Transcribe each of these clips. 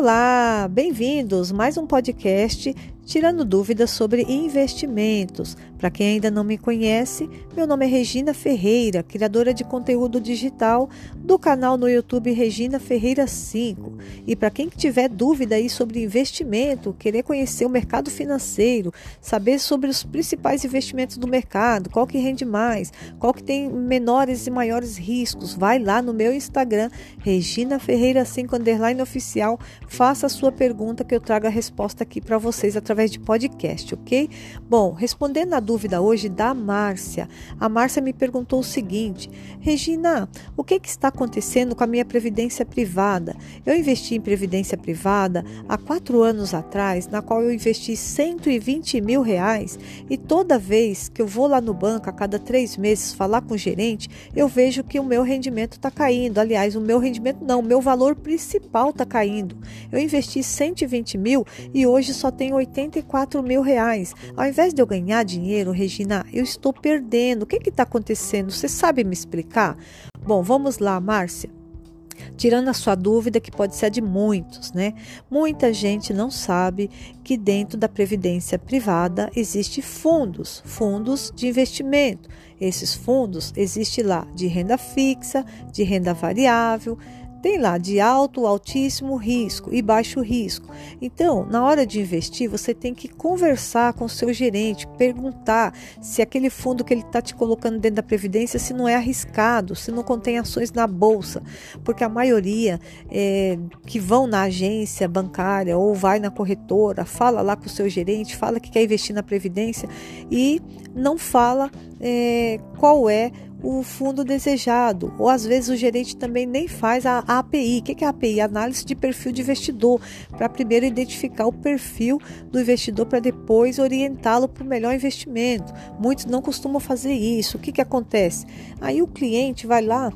Olá, bem-vindos. Mais um podcast tirando dúvidas sobre investimentos. Para quem ainda não me conhece, meu nome é Regina Ferreira, criadora de conteúdo digital do canal no YouTube Regina Ferreira 5. E para quem tiver dúvida aí sobre investimento, querer conhecer o mercado financeiro, saber sobre os principais investimentos do mercado, qual que rende mais, qual que tem menores e maiores riscos, vai lá no meu Instagram, Regina Ferreira 5 underline oficial, faça a sua pergunta que eu trago a resposta aqui para vocês através através de podcast, ok? Bom, respondendo a dúvida hoje da Márcia, a Márcia me perguntou o seguinte: Regina, o que, que está acontecendo com a minha previdência privada? Eu investi em previdência privada há quatro anos atrás, na qual eu investi 120 mil reais e toda vez que eu vou lá no banco a cada três meses falar com o gerente, eu vejo que o meu rendimento está caindo. Aliás, o meu rendimento não, o meu valor principal está caindo. Eu investi 120 mil e hoje só tenho 80 44 mil reais. Ao invés de eu ganhar dinheiro, Regina, eu estou perdendo. O que está acontecendo? Você sabe me explicar? Bom, vamos lá, Márcia tirando a sua dúvida, que pode ser de muitos, né? Muita gente não sabe que dentro da previdência privada existe fundos, fundos de investimento. Esses fundos existem lá de renda fixa, de renda variável, tem lá de alto, altíssimo risco e baixo risco. Então, na hora de investir, você tem que conversar com o seu gerente, perguntar se aquele fundo que ele está te colocando dentro da previdência se não é arriscado, se não contém ações na bolsa, porque a maioria é, que vão na agência bancária ou vai na corretora, fala lá com o seu gerente, fala que quer investir na previdência e não fala é, qual é o fundo desejado, ou às vezes o gerente também nem faz a API. O que é a API? Análise de perfil de investidor, para primeiro identificar o perfil do investidor para depois orientá-lo para o melhor investimento. Muitos não costumam fazer isso. O que, que acontece? Aí o cliente vai lá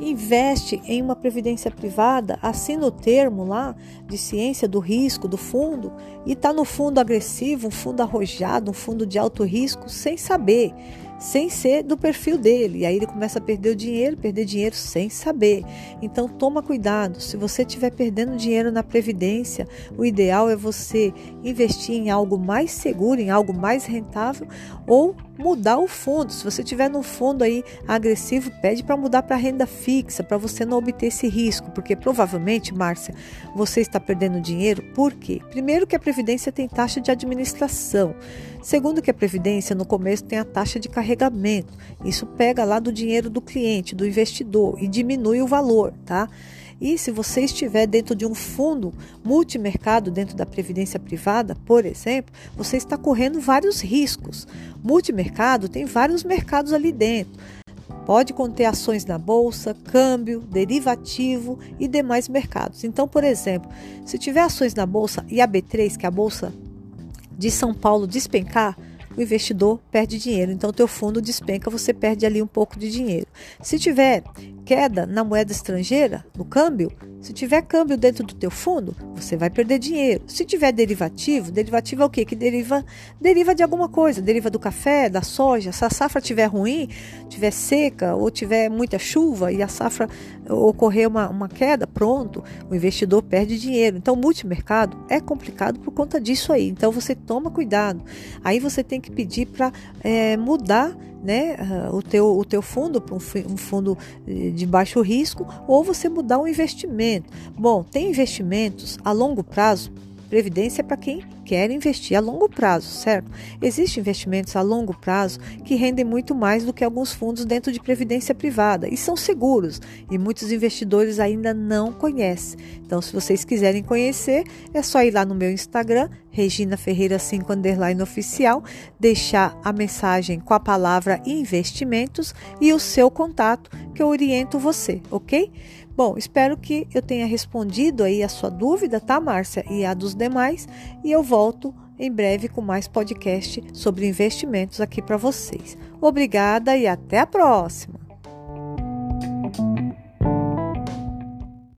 investe em uma previdência privada, assina o termo lá de ciência do risco do fundo e está no fundo agressivo, um fundo arrojado, um fundo de alto risco, sem saber sem ser do perfil dele. E aí ele começa a perder o dinheiro, perder dinheiro sem saber. Então toma cuidado. Se você estiver perdendo dinheiro na previdência, o ideal é você investir em algo mais seguro, em algo mais rentável ou mudar o fundo. Se você tiver no fundo aí agressivo, pede para mudar para renda fixa, para você não obter esse risco, porque provavelmente, Márcia, você está perdendo dinheiro. Por quê? Primeiro que a previdência tem taxa de administração. Segundo que a previdência no começo tem a taxa de carregamento. Isso pega lá do dinheiro do cliente, do investidor e diminui o valor, tá? E se você estiver dentro de um fundo multimercado dentro da previdência privada, por exemplo, você está correndo vários riscos. Multimercado tem vários mercados ali dentro. Pode conter ações na bolsa, câmbio, derivativo e demais mercados. Então, por exemplo, se tiver ações na bolsa e a B3, que é a bolsa de São Paulo, despencar, o investidor perde dinheiro. Então, teu fundo despenca, você perde ali um pouco de dinheiro. Se tiver queda na moeda estrangeira, no câmbio, se tiver câmbio dentro do teu fundo, você vai perder dinheiro. Se tiver derivativo, derivativo é o quê? Que deriva, deriva de alguma coisa, deriva do café, da soja. Se a safra tiver ruim, tiver seca ou tiver muita chuva e a safra ocorrer uma, uma queda, pronto, o investidor perde dinheiro. Então, multimercado é complicado por conta disso aí. Então, você toma cuidado. Aí você tem que pedir para é, mudar né, o, teu, o teu fundo para um, fundo de baixo risco ou você mudar um investimento. Bom, tem investimentos a longo prazo, previdência é para quem quer investir a longo prazo, certo? Existem investimentos a longo prazo que rendem muito mais do que alguns fundos dentro de previdência privada e são seguros e muitos investidores ainda não conhecem. Então, se vocês quiserem conhecer, é só ir lá no meu Instagram, Regina Ferreira 5 underline oficial, deixar a mensagem com a palavra investimentos e o seu contato que eu oriento você, ok? Bom, espero que eu tenha respondido aí a sua dúvida, tá, Márcia? E a dos demais. E eu volto em breve com mais podcast sobre investimentos aqui para vocês. Obrigada e até a próxima!